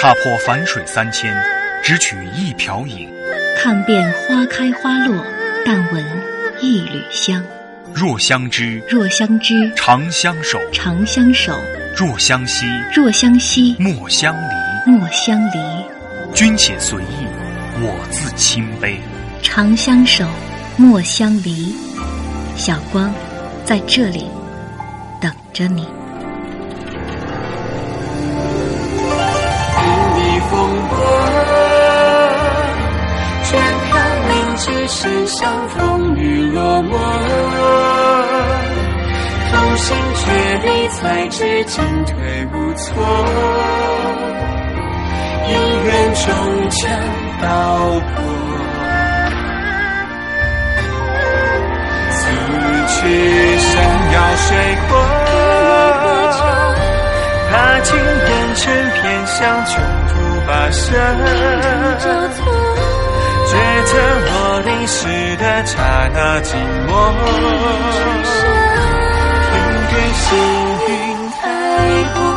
踏破樊水三千，只取一瓢饮。看遍花开花落，但闻一缕香。若相知，若相知，长相守；长相守，若相惜，若相惜，莫相离。莫相离。君且随意，我自清杯。长相守，莫相离。小光，在这里等着你。身上风雨落寞，同心却比才知进退无措，姻缘终将道破，此去山遥水阔，踏尽烟尘偏向穷途跋涉。觉得我淋湿的刹那寂寞，天边星云太多。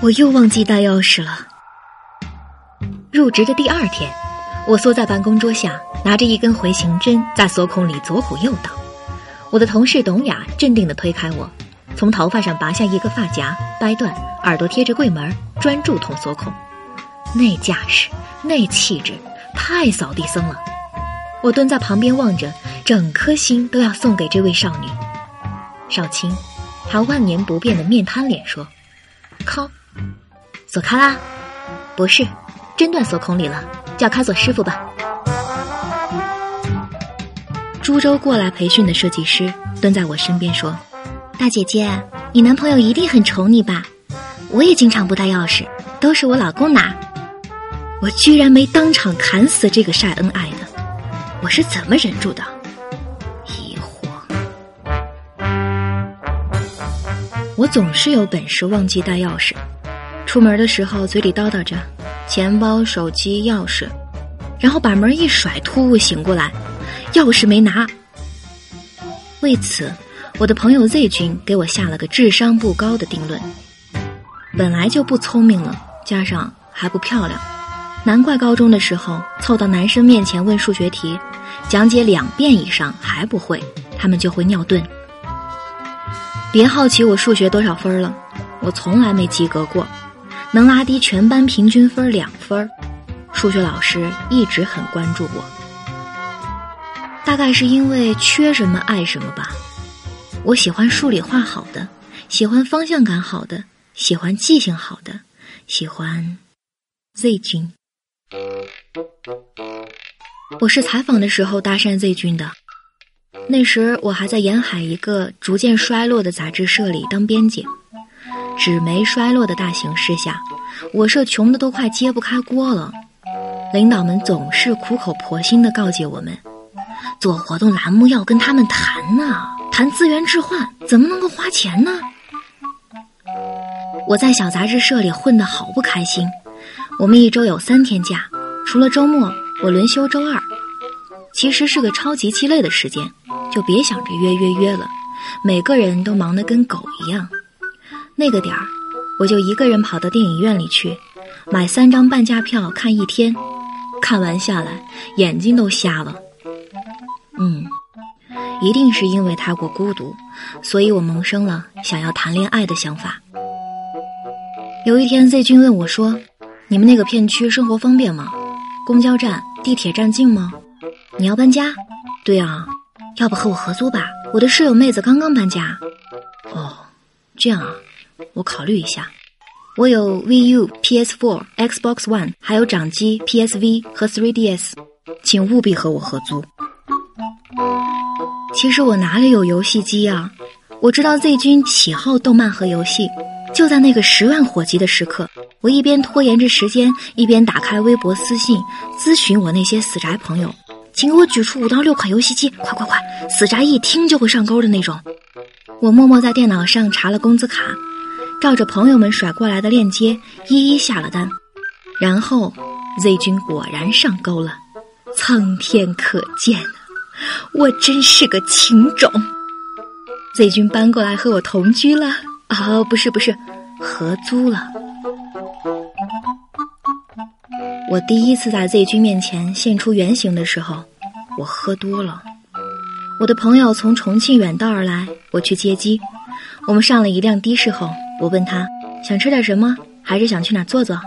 我又忘记带钥匙了。入职的第二天，我缩在办公桌下，拿着一根回形针，在锁孔里左虎右捣。我的同事董雅镇定地推开我，从头发上拔下一个发夹，掰断，耳朵贴着柜门，专注捅锁孔。那架势，那气质，太扫地僧了。我蹲在旁边望着，整颗心都要送给这位少女。少卿，他万年不变的面瘫脸说：“靠。”锁开啦，不是，针断锁孔里了，叫开锁师傅吧。株洲过来培训的设计师蹲在我身边说：“大姐姐，你男朋友一定很宠你吧？我也经常不带钥匙，都是我老公拿。”我居然没当场砍死这个晒恩爱的，我是怎么忍住的？疑惑。我总是有本事忘记带钥匙。出门的时候，嘴里叨叨着“钱包、手机、钥匙”，然后把门一甩，突兀醒过来，钥匙没拿。为此，我的朋友 Z 君给我下了个智商不高的定论：本来就不聪明了，加上还不漂亮，难怪高中的时候凑到男生面前问数学题，讲解两遍以上还不会，他们就会尿遁。别好奇我数学多少分了，我从来没及格过。能拉低全班平均分两分数学老师一直很关注我。大概是因为缺什么爱什么吧。我喜欢数理化好的，喜欢方向感好的，喜欢记性好的，喜欢 Z 君。我是采访的时候搭讪 Z 君的，那时我还在沿海一个逐渐衰落的杂志社里当编辑。纸媒衰落的大形势下，我社穷的都快揭不开锅了。领导们总是苦口婆心地告诫我们，做活动栏目要跟他们谈呢，谈资源置换，怎么能够花钱呢？我在小杂志社里混得好不开心。我们一周有三天假，除了周末，我轮休周二。其实是个超级鸡肋的时间，就别想着约约约了，每个人都忙得跟狗一样。那个点儿，我就一个人跑到电影院里去，买三张半价票看一天，看完下来眼睛都瞎了。嗯，一定是因为太过孤独，所以我萌生了想要谈恋爱的想法。有一天，Z 君问我说：“你们那个片区生活方便吗？公交站、地铁站近吗？你要搬家？对啊，要不和我合租吧？我的室友妹子刚刚搬家。哦，这样啊。”我考虑一下，我有 VU、PS4、Xbox One，还有掌机 PSV 和 3DS，请务必和我合租。其实我哪里有游戏机啊？我知道 Z 君喜好动漫和游戏。就在那个十万火急的时刻，我一边拖延着时间，一边打开微博私信咨询我那些死宅朋友，请给我举出五到六款游戏机，快快快！死宅一听就会上钩的那种。我默默在电脑上查了工资卡，照着朋友们甩过来的链接一一下了单，然后 Z 君果然上钩了，苍天可见啊，我真是个情种。Z 君搬过来和我同居了啊，不是不是，合租了。我第一次在 Z 君面前现出原形的时候，我喝多了。我的朋友从重庆远道而来，我去接机。我们上了一辆的士后，我问他想吃点什么，还是想去哪坐坐？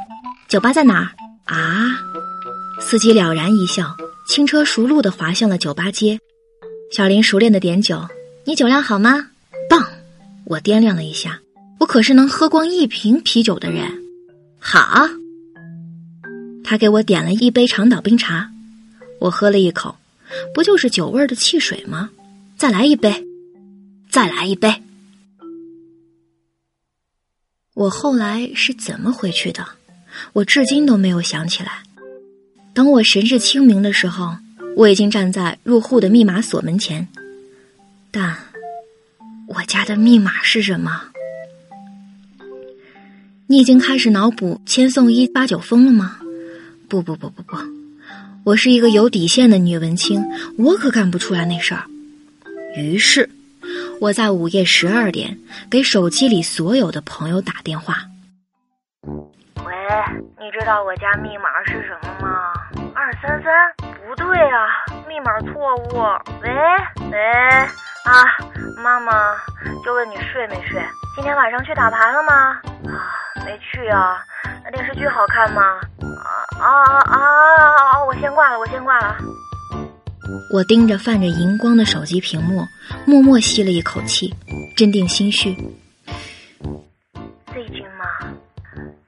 酒吧在哪儿啊？司机了然一笑，轻车熟路地滑向了酒吧街。小林熟练地点酒，你酒量好吗？棒！我掂量了一下，我可是能喝光一瓶啤酒的人。好。他给我点了一杯长岛冰茶，我喝了一口。不就是酒味的汽水吗？再来一杯，再来一杯。我后来是怎么回去的？我至今都没有想起来。等我神志清明的时候，我已经站在入户的密码锁门前。但，我家的密码是什么？你已经开始脑补千颂伊八九疯了吗？不不不不不。我是一个有底线的女文青，我可干不出来那事儿。于是，我在午夜十二点给手机里所有的朋友打电话。喂，你知道我家密码是什么吗？二三三？不对啊，密码错误。喂喂啊，妈妈，就问你睡没睡？今天晚上去打牌了吗？啊，没去啊。那电视剧好看吗？啊啊啊啊啊！我先挂了，我先挂了。我盯着泛着荧光的手机屏幕，默默吸了一口气，镇定心绪。Z 君吗？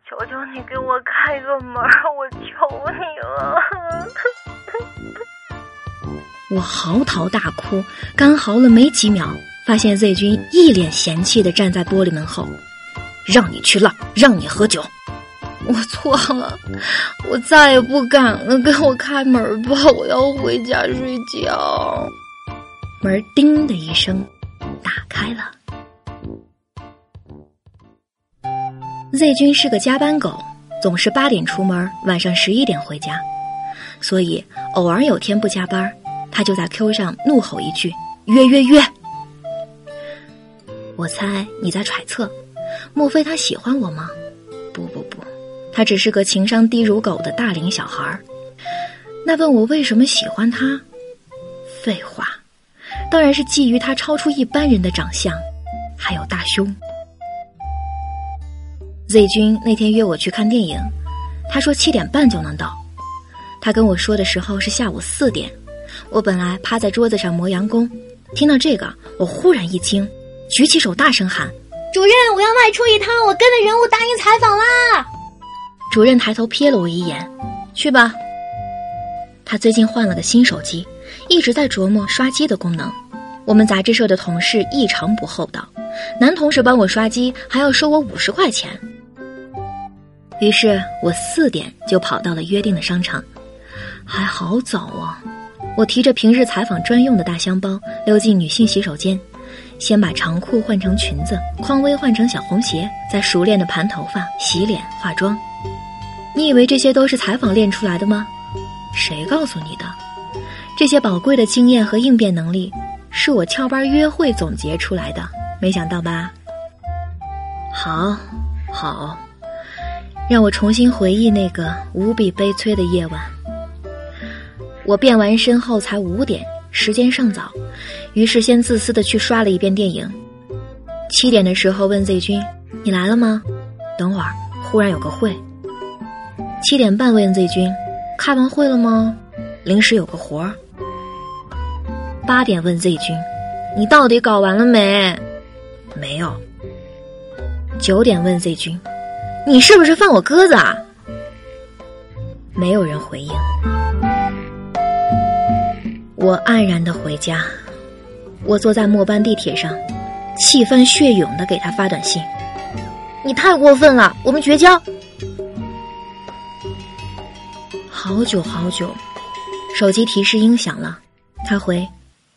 求求你给我开个门，我求你了。我嚎啕大哭，干嚎了没几秒，发现 Z 君一脸嫌弃的站在玻璃门后，让你去浪，让你喝酒。我错了，我再也不敢了。给我开门吧，我要回家睡觉。门叮的一声打开了。Z 君是个加班狗，总是八点出门，晚上十一点回家，所以偶尔有天不加班，他就在 Q 上怒吼一句：“约约约！”我猜你在揣测，莫非他喜欢我吗？他只是个情商低如狗的大龄小孩儿，那问我为什么喜欢他？废话，当然是觊觎他超出一般人的长相，还有大胸。Z 君那天约我去看电影，他说七点半就能到。他跟我说的时候是下午四点，我本来趴在桌子上磨洋工，听到这个，我忽然一惊，举起手大声喊：“主任，我要外出一趟，我跟着人物答应采访啦！”主任抬头瞥了我一眼，去吧。他最近换了个新手机，一直在琢磨刷机的功能。我们杂志社的同事异常不厚道，男同事帮我刷机还要收我五十块钱。于是我四点就跑到了约定的商场，还好早啊！我提着平日采访专用的大箱包溜进女性洗手间，先把长裤换成裙子，匡威换成小红鞋，再熟练的盘头发、洗脸、化妆。你以为这些都是采访练出来的吗？谁告诉你的？这些宝贵的经验和应变能力，是我翘班约会总结出来的。没想到吧？好，好，让我重新回忆那个无比悲催的夜晚。我变完身后才五点，时间尚早，于是先自私的去刷了一遍电影。七点的时候问 Z 君：“你来了吗？”等会儿，忽然有个会。七点半问 Z 君，开完会了吗？临时有个活儿。八点问 Z 君，你到底搞完了没？没有。九点问 Z 君，你是不是放我鸽子啊？没有人回应。我黯然的回家，我坐在末班地铁上，气翻血涌的给他发短信：你太过分了，我们绝交。好久好久，手机提示音响了，他回：“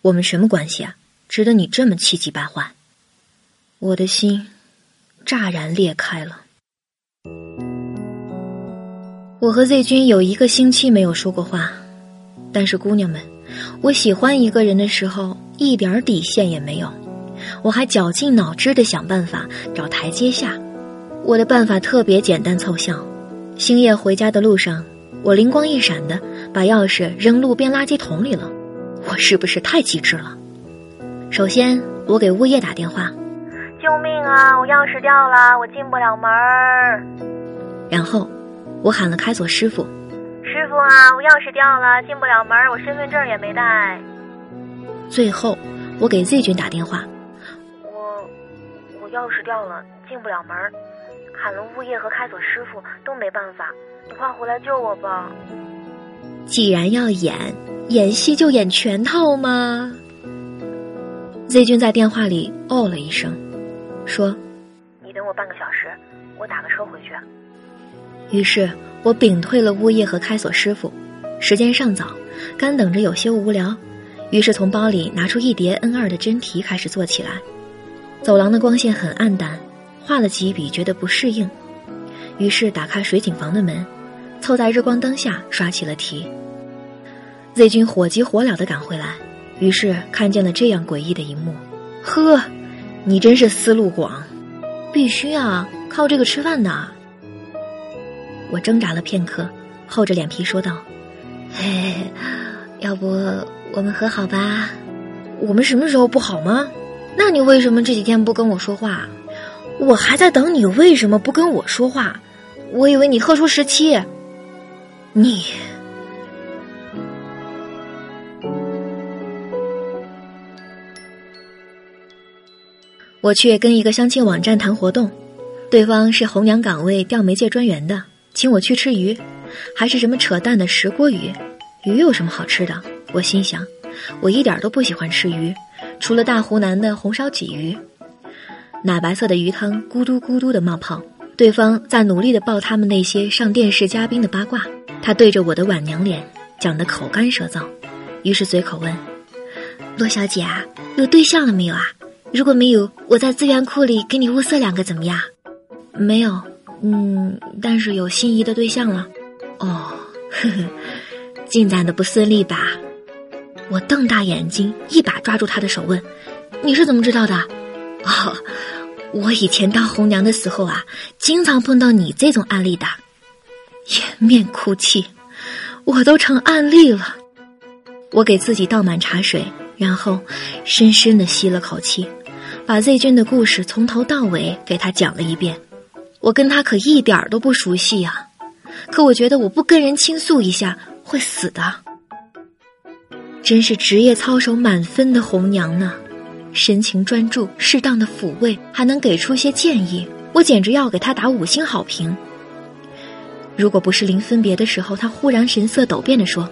我们什么关系啊？值得你这么气急败坏？”我的心乍然裂开了。我和 Z 君有一个星期没有说过话，但是姑娘们，我喜欢一个人的时候一点底线也没有，我还绞尽脑汁的想办法找台阶下。我的办法特别简单凑效。星夜回家的路上，我灵光一闪的把钥匙扔路边垃圾桶里了。我是不是太机智了？首先，我给物业打电话，救命啊！我钥匙掉了，我进不了门儿。然后。我喊了开锁师傅，师傅啊，我钥匙掉了，进不了门儿，我身份证也没带。最后，我给 Z 君打电话，我我钥匙掉了，进不了门儿，喊了物业和开锁师傅都没办法，你快回来救我吧。既然要演演戏，就演全套嘛。Z 君在电话里哦了一声，说：“你等我半个小时，我打个车回去。”于是我屏退了物业和开锁师傅，时间尚早，干等着有些无聊，于是从包里拿出一叠 N 二的真题开始做起来。走廊的光线很暗淡，画了几笔觉得不适应，于是打开水井房的门，凑在日光灯下刷起了题。Z 君火急火燎的赶回来，于是看见了这样诡异的一幕。呵，你真是思路广，必须啊，靠这个吃饭的。我挣扎了片刻，厚着脸皮说道：“嘿，要不我们和好吧？我们什么时候不好吗？那你为什么这几天不跟我说话？我还在等你为什么不跟我说话？我以为你贺出十七。你，我去跟一个相亲网站谈活动，对方是红娘岗位钓媒介专员的。”请我去吃鱼，还是什么扯淡的石锅鱼？鱼有什么好吃的？我心想，我一点都不喜欢吃鱼，除了大湖南的红烧鲫鱼。奶白色的鱼汤咕嘟咕嘟的冒泡，对方在努力的报他们那些上电视嘉宾的八卦。他对着我的晚娘脸讲得口干舌燥，于是随口问：“罗小姐啊，有对象了没有啊？如果没有，我在资源库里给你物色两个怎么样？”没有。嗯，但是有心仪的对象了，哦，呵呵，进展的不顺利吧？我瞪大眼睛，一把抓住他的手问：“你是怎么知道的？”哦，我以前当红娘的时候啊，经常碰到你这种案例的，掩面哭泣，我都成案例了。我给自己倒满茶水，然后深深的吸了口气，把 Z 君的故事从头到尾给他讲了一遍。我跟他可一点都不熟悉呀，可我觉得我不跟人倾诉一下会死的。真是职业操守满分的红娘呢，神情专注，适当的抚慰，还能给出些建议，我简直要给他打五星好评。如果不是临分别的时候，他忽然神色陡变的说：“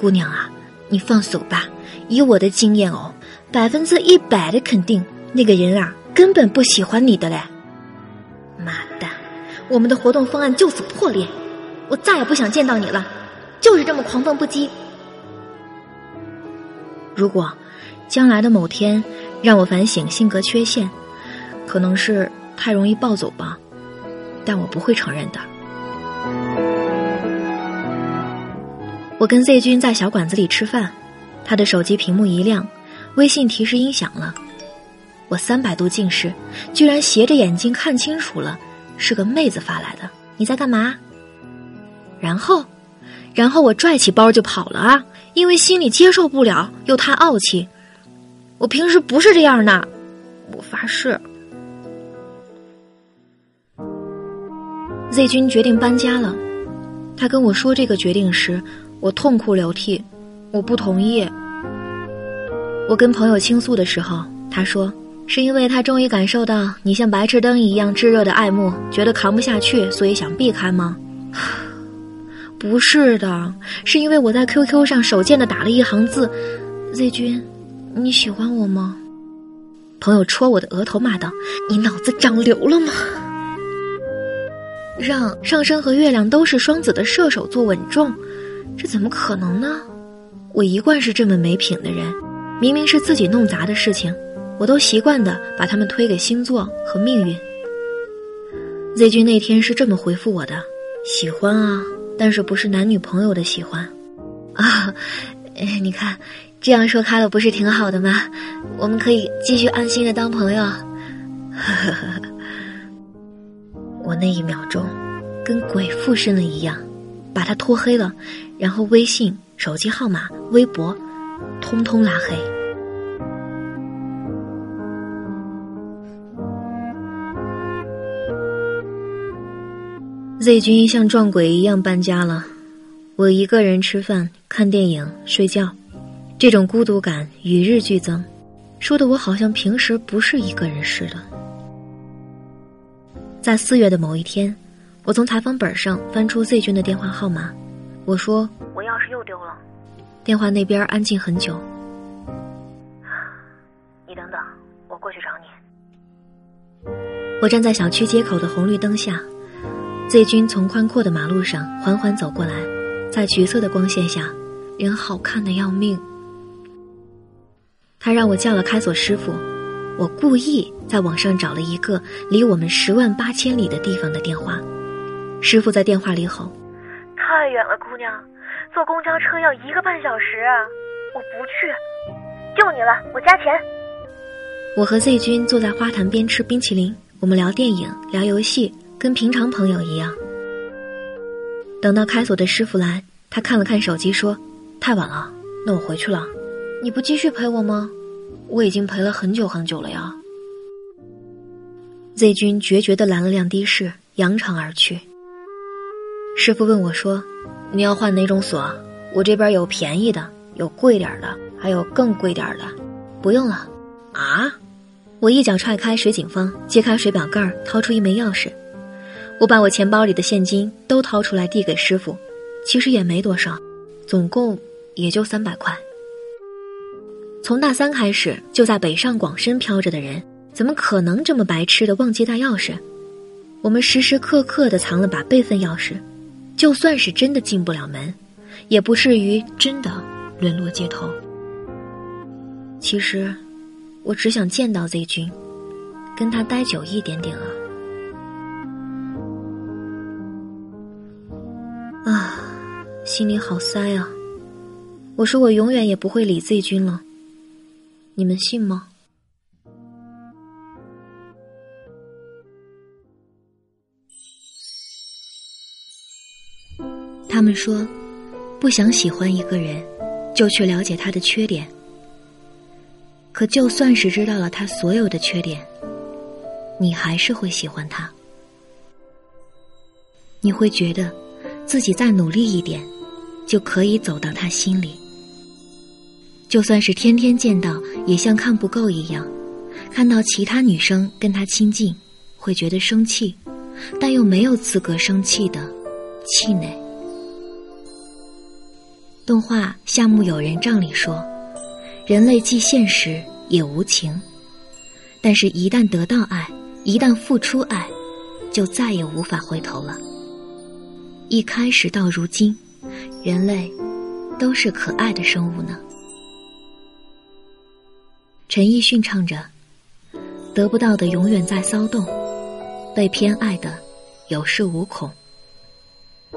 姑娘啊，你放手吧，以我的经验哦，百分之一百的肯定，那个人啊根本不喜欢你的嘞。”妈的，我们的活动方案就此破裂，我再也不想见到你了，就是这么狂放不羁。如果将来的某天让我反省性格缺陷，可能是太容易暴走吧，但我不会承认的。我跟 Z 君在小馆子里吃饭，他的手机屏幕一亮，微信提示音响了。我三百度近视，居然斜着眼睛看清楚了，是个妹子发来的。你在干嘛？然后，然后我拽起包就跑了啊！因为心里接受不了，又太傲气。我平时不是这样的，我发誓。Z 君决定搬家了，他跟我说这个决定时，我痛哭流涕，我不同意。我跟朋友倾诉的时候，他说。是因为他终于感受到你像白炽灯一样炙热的爱慕，觉得扛不下去，所以想避开吗？不是的，是因为我在 QQ 上手贱的打了一行字：“Z 君，你喜欢我吗？”朋友戳我的额头骂道：“你脑子长瘤了吗？让上升和月亮都是双子的射手座稳重，这怎么可能呢？我一贯是这么没品的人，明明是自己弄砸的事情。”我都习惯的把他们推给星座和命运。Z 君那天是这么回复我的：“喜欢啊，但是不是男女朋友的喜欢。”啊，你看，这样说开了不是挺好的吗？我们可以继续安心的当朋友。我那一秒钟，跟鬼附身了一样，把他拖黑了，然后微信、手机号码、微博，通通拉黑。Z 君像撞鬼一样搬家了，我一个人吃饭、看电影、睡觉，这种孤独感与日俱增，说的我好像平时不是一个人似的。在四月的某一天，我从采访本上翻出 Z 君的电话号码，我说：“我钥匙又丢了。”电话那边安静很久。你等等，我过去找你。我站在小区街口的红绿灯下。Z 君从宽阔的马路上缓缓走过来，在橘色的光线下，人好看的要命。他让我叫了开锁师傅，我故意在网上找了一个离我们十万八千里的地方的电话。师傅在电话里吼：“太远了，姑娘，坐公交车要一个半小时，我不去，就你了，我加钱。”我和 Z 君坐在花坛边吃冰淇淋，我们聊电影，聊游戏。跟平常朋友一样。等到开锁的师傅来，他看了看手机，说：“太晚了，那我回去了。你不继续陪我吗？我已经陪了很久很久了呀。”Z 君决绝的拦了辆的士，扬长而去。师傅问我说：“你要换哪种锁？我这边有便宜的，有贵点的，还有更贵点的。不用了。”啊！我一脚踹开水井方，揭开水表盖掏出一枚钥匙。我把我钱包里的现金都掏出来递给师傅，其实也没多少，总共也就三百块。从大三开始就在北上广深飘着的人，怎么可能这么白痴的忘记带钥匙？我们时时刻刻的藏了把备份钥匙，就算是真的进不了门，也不至于真的沦落街头。其实，我只想见到 Z 君，跟他待久一点点啊。啊，心里好塞啊！我说我永远也不会理 Z 君了，你们信吗？他们说，不想喜欢一个人，就去了解他的缺点。可就算是知道了他所有的缺点，你还是会喜欢他，你会觉得。自己再努力一点，就可以走到他心里。就算是天天见到，也像看不够一样。看到其他女生跟他亲近，会觉得生气，但又没有资格生气的气馁。动画《夏目友人帐》里说：“人类既现实也无情，但是一旦得到爱，一旦付出爱，就再也无法回头了。”一开始到如今，人类都是可爱的生物呢。陈奕迅唱着：“得不到的永远在骚动，被偏爱的有恃无恐。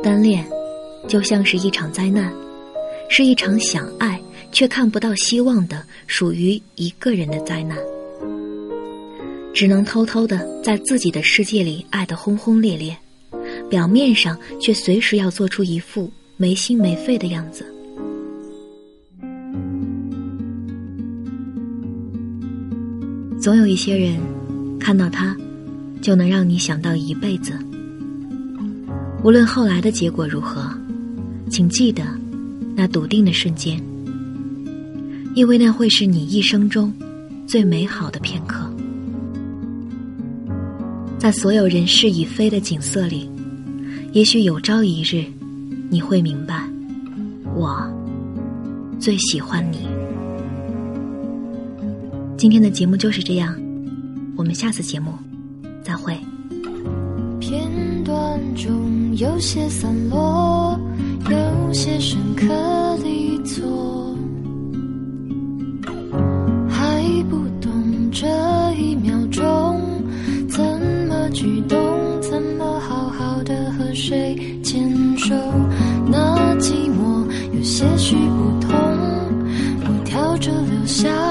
单恋就像是一场灾难，是一场想爱却看不到希望的属于一个人的灾难。只能偷偷的在自己的世界里爱得轰轰烈烈。”表面上却随时要做出一副没心没肺的样子。总有一些人，看到他，就能让你想到一辈子。无论后来的结果如何，请记得那笃定的瞬间，因为那会是你一生中最美好的片刻。在所有人事已非的景色里。也许有朝一日，你会明白，我最喜欢你。今天的节目就是这样，我们下次节目再会。片段中有些散落，有些深刻的错，还不懂这一秒钟怎么举动，怎么好好的和谁牵手，那寂寞有些许不同，我跳着留下。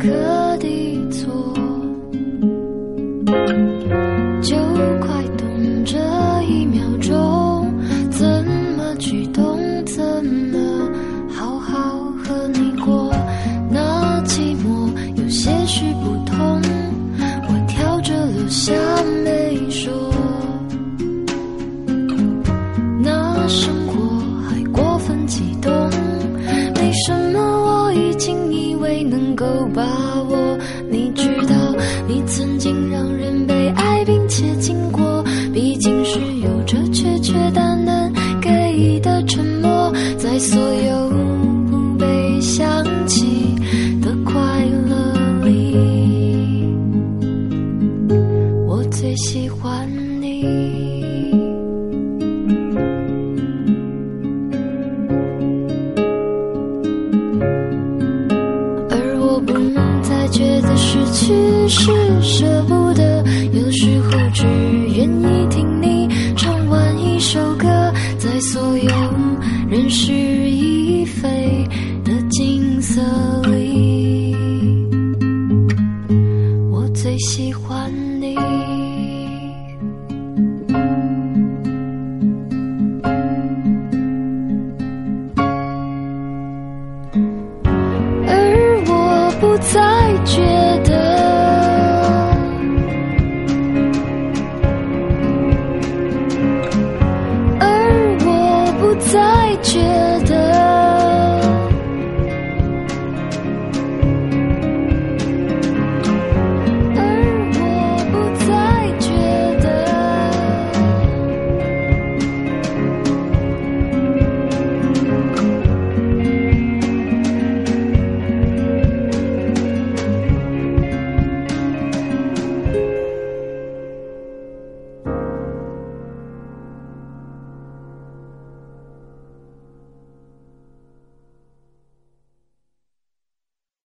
个地错。不再见